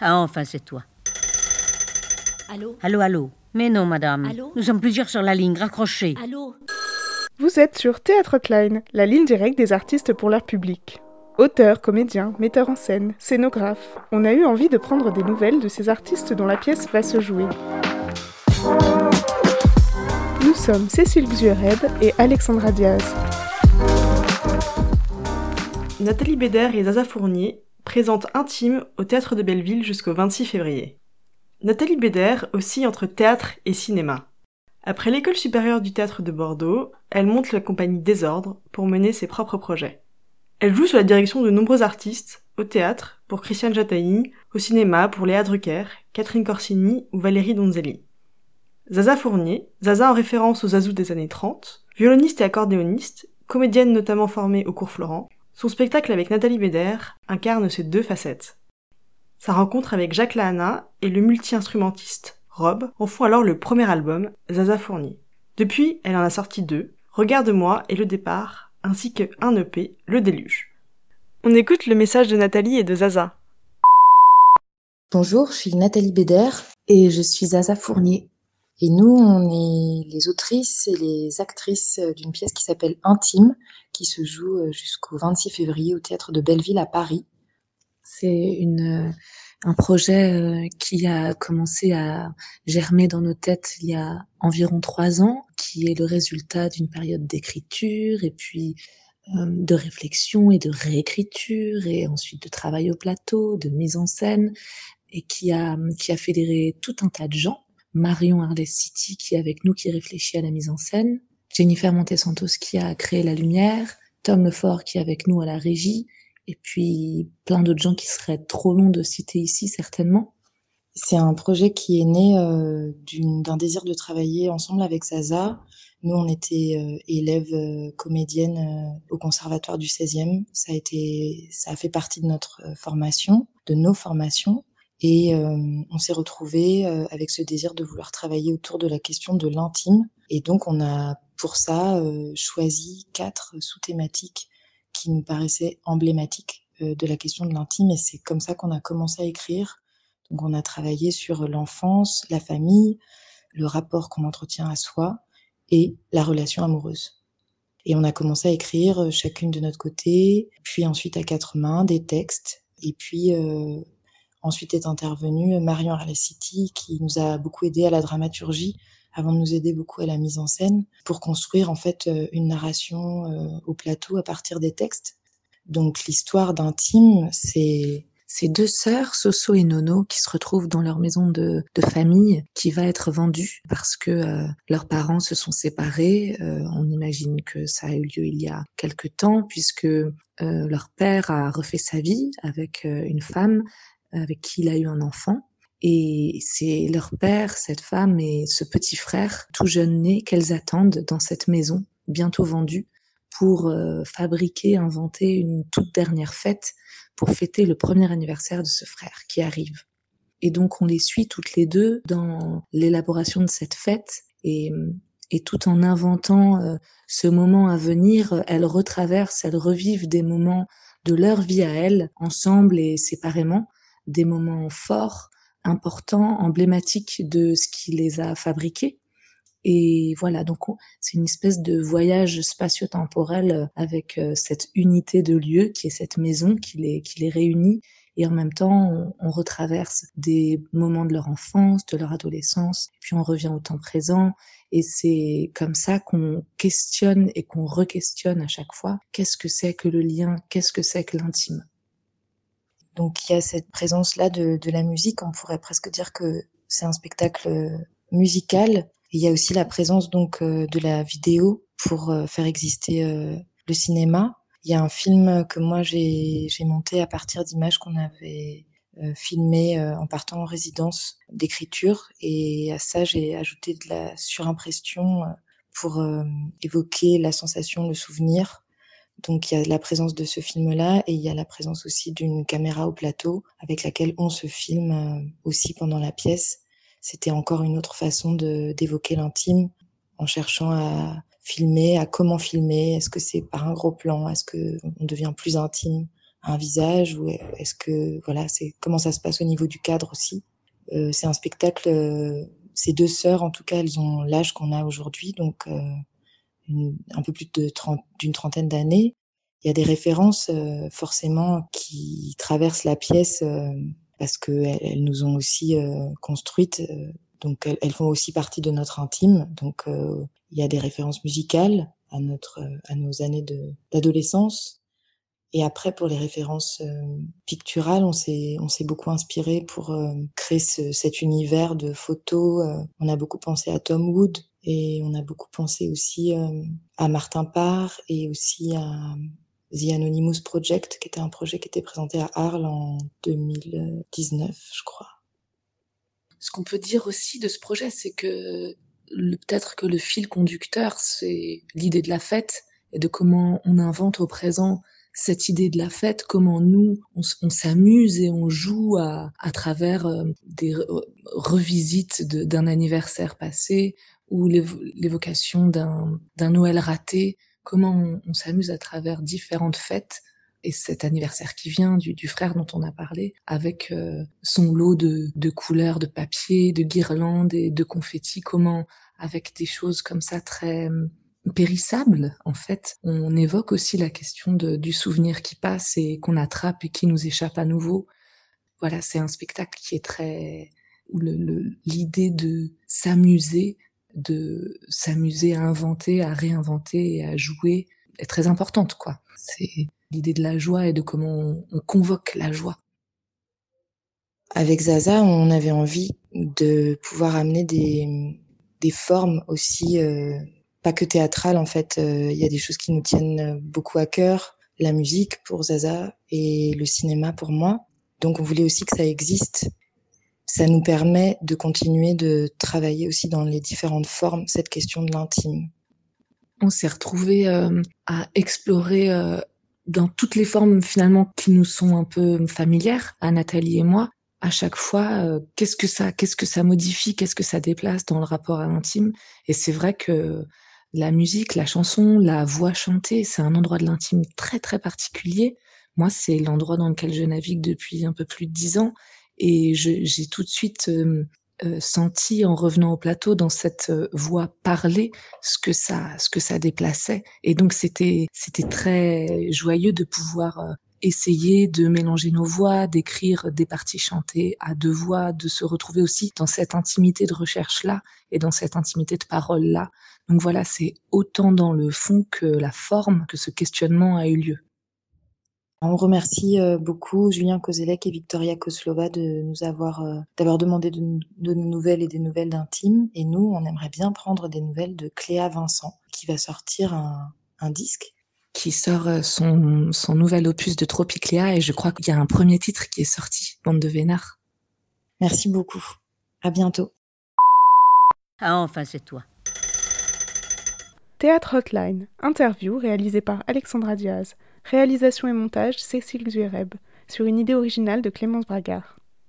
Ah, enfin, c'est toi. Allô? Allô, allô Mais non, madame. Allô? Nous sommes plusieurs sur la ligne, raccrochez. Allô? Vous êtes sur Théâtre Klein, la ligne directe des artistes pour leur public. Auteurs, comédiens, metteurs en scène, scénographes, on a eu envie de prendre des nouvelles de ces artistes dont la pièce va se jouer. Nous sommes Cécile Xuered et Alexandra Diaz. Nathalie Bédère et Zaza Fournier présentent Intime au Théâtre de Belleville jusqu'au 26 février. Nathalie Bédère oscille entre théâtre et cinéma. Après l'école supérieure du théâtre de Bordeaux, elle monte la compagnie Désordre pour mener ses propres projets. Elle joue sous la direction de nombreux artistes, au théâtre pour Christiane Jataï, au cinéma pour Léa Drucker, Catherine Corsini ou Valérie Donzelli. Zaza Fournier, Zaza en référence aux Zazou des années 30, violoniste et accordéoniste, comédienne notamment formée au cours Florent, son spectacle avec Nathalie Bédère incarne ces deux facettes. Sa rencontre avec Jacques Lahana et le multi-instrumentiste Rob en font alors le premier album, Zaza Fournier. Depuis, elle en a sorti deux, Regarde-moi et Le Départ, ainsi que un EP, Le Déluge. On écoute le message de Nathalie et de Zaza. Bonjour, je suis Nathalie Bédère et je suis Zaza Fournier. Et nous, on est les autrices et les actrices d'une pièce qui s'appelle Intime, qui se joue jusqu'au 26 février au théâtre de Belleville à Paris. C'est une, un projet qui a commencé à germer dans nos têtes il y a environ trois ans, qui est le résultat d'une période d'écriture et puis de réflexion et de réécriture et ensuite de travail au plateau, de mise en scène et qui a, qui a fédéré tout un tas de gens Marion Arles City qui est avec nous, qui réfléchit à la mise en scène, Jennifer Montesantos qui a créé la lumière, Tom Lefort qui est avec nous à la régie, et puis plein d'autres gens qui seraient trop longs de citer ici certainement. C'est un projet qui est né euh, d'un désir de travailler ensemble avec Zaza. Nous, on était euh, élèves euh, comédiennes au conservatoire du 16e. Ça a été, ça a fait partie de notre formation, de nos formations. Et euh, on s'est retrouvé euh, avec ce désir de vouloir travailler autour de la question de l'intime. Et donc on a pour ça euh, choisi quatre sous-thématiques qui nous paraissaient emblématiques de la question de l'intime. Et c'est comme ça qu'on a commencé à écrire. Donc on a travaillé sur l'enfance, la famille, le rapport qu'on entretient à soi et la relation amoureuse. Et on a commencé à écrire chacune de notre côté, puis ensuite à quatre mains des textes, et puis euh, Ensuite est intervenue Marion Arlecity qui nous a beaucoup aidé à la dramaturgie avant de nous aider beaucoup à la mise en scène pour construire en fait une narration au plateau à partir des textes. Donc l'histoire d'intime, c'est ces deux sœurs, Soso et Nono, qui se retrouvent dans leur maison de, de famille, qui va être vendue parce que euh, leurs parents se sont séparés. Euh, on imagine que ça a eu lieu il y a quelque temps, puisque euh, leur père a refait sa vie avec une femme avec qui il a eu un enfant. Et c'est leur père, cette femme et ce petit frère, tout jeune né, qu'elles attendent dans cette maison, bientôt vendue, pour euh, fabriquer, inventer une toute dernière fête pour fêter le premier anniversaire de ce frère qui arrive. Et donc on les suit toutes les deux dans l'élaboration de cette fête et, tout en inventant euh, ce moment à venir, elles retraversent, elles revivent des moments de leur vie à elles, ensemble et séparément, des moments forts, importants, emblématiques de ce qui les a fabriqués. Et voilà, donc c'est une espèce de voyage spatio-temporel avec cette unité de lieu qui est cette maison qui les, qui les réunit. Et en même temps, on, on retraverse des moments de leur enfance, de leur adolescence, puis on revient au temps présent. Et c'est comme ça qu'on questionne et qu'on re-questionne à chaque fois qu'est-ce que c'est que le lien, qu'est-ce que c'est que l'intime? Donc il y a cette présence-là de, de, la musique. On pourrait presque dire que c'est un spectacle musical. Et il y a aussi la présence donc de la vidéo pour faire exister le cinéma. Il y a un film que moi j'ai monté à partir d'images qu'on avait filmées en partant en résidence d'écriture. Et à ça j'ai ajouté de la surimpression pour évoquer la sensation, le souvenir donc il y a la présence de ce film-là et il y a la présence aussi d'une caméra au plateau avec laquelle on se filme aussi pendant la pièce. C'était encore une autre façon d'évoquer l'intime en cherchant à filmer, à comment filmer. Est-ce que c'est par un gros plan? Est-ce que on devient plus intime un visage? Ou est-ce que voilà, c'est comment ça se passe au niveau du cadre aussi? Euh, c'est un spectacle. Euh, ces deux sœurs, en tout cas, elles ont l'âge qu'on a aujourd'hui, donc euh, un peu plus de d'une trentaine d'années. Il y a des références euh, forcément qui traversent la pièce parce que elles, nous ont aussi construites. donc elles, elles, font aussi partie de notre intime. Donc il y a des références musicales à notre à nos années d'adolescence et après, pour les références euh, picturales, on s'est on s'est beaucoup inspiré pour euh, créer ce, cet univers de photos. Euh. on a beaucoup pensé à Tom Wood et on a beaucoup pensé aussi à Martin Parr et aussi à The Anonymous Project, qui était un projet qui était présenté à Arles en 2019, je crois. Ce qu'on peut dire aussi de ce projet, c'est que peut-être que le fil conducteur, c'est l'idée de la fête et de comment on invente au présent cette idée de la fête, comment nous, on, s'amuse et on joue à, à travers euh, des revisites d'un anniversaire passé ou l'évocation d'un Noël raté, comment on, s'amuse à travers différentes fêtes et cet anniversaire qui vient du, frère dont on a parlé, avec euh, son lot de, couleurs, de papier, de guirlandes et de confettis, comment avec des choses comme ça très périssable, en fait. On évoque aussi la question du souvenir qui passe et qu'on attrape et qui nous échappe à nouveau. Voilà, c'est un spectacle qui est très où l'idée de s'amuser, de s'amuser à inventer, à réinventer et à jouer est très importante, quoi. C'est l'idée de la joie et de comment on, on convoque la joie. Avec Zaza, on avait envie de pouvoir amener des, des formes aussi euh, pas que théâtrale en fait. Il y a des choses qui nous tiennent beaucoup à cœur, la musique pour Zaza et le cinéma pour moi. Donc on voulait aussi que ça existe. Ça nous permet de continuer de travailler aussi dans les différentes formes cette question de l'intime. On s'est retrouvé euh, à explorer euh, dans toutes les formes finalement qui nous sont un peu familières à Nathalie et moi. À chaque fois, euh, qu'est-ce que ça, qu'est-ce que ça modifie, qu'est-ce que ça déplace dans le rapport à l'intime. Et c'est vrai que la musique, la chanson, la voix chantée, c'est un endroit de l'intime très très particulier. Moi, c'est l'endroit dans lequel je navigue depuis un peu plus de dix ans et j'ai tout de suite euh, euh, senti en revenant au plateau dans cette euh, voix parlée ce que ça ce que ça déplaçait et donc c'était c'était très joyeux de pouvoir essayer de mélanger nos voix, d'écrire des parties chantées à deux voix, de se retrouver aussi dans cette intimité de recherche-là et dans cette intimité de parole-là. Donc voilà, c'est autant dans le fond que la forme que ce questionnement a eu lieu. On remercie euh, beaucoup Julien Kozelek et Victoria Koslova de nous avoir euh, d'avoir demandé de, de nos nouvelles et des nouvelles d'intime. Et nous, on aimerait bien prendre des nouvelles de Cléa Vincent, qui va sortir un, un disque qui sort euh, son, son nouvel opus de Tropicléa et je crois qu'il y a un premier titre qui est sorti, Bande de Vénard. Merci beaucoup. À bientôt. Ah, enfin, c'est toi. Théâtre Hotline, interview réalisée par Alexandra Diaz. Réalisation et montage Cécile Zuereb, sur une idée originale de Clémence Bragard.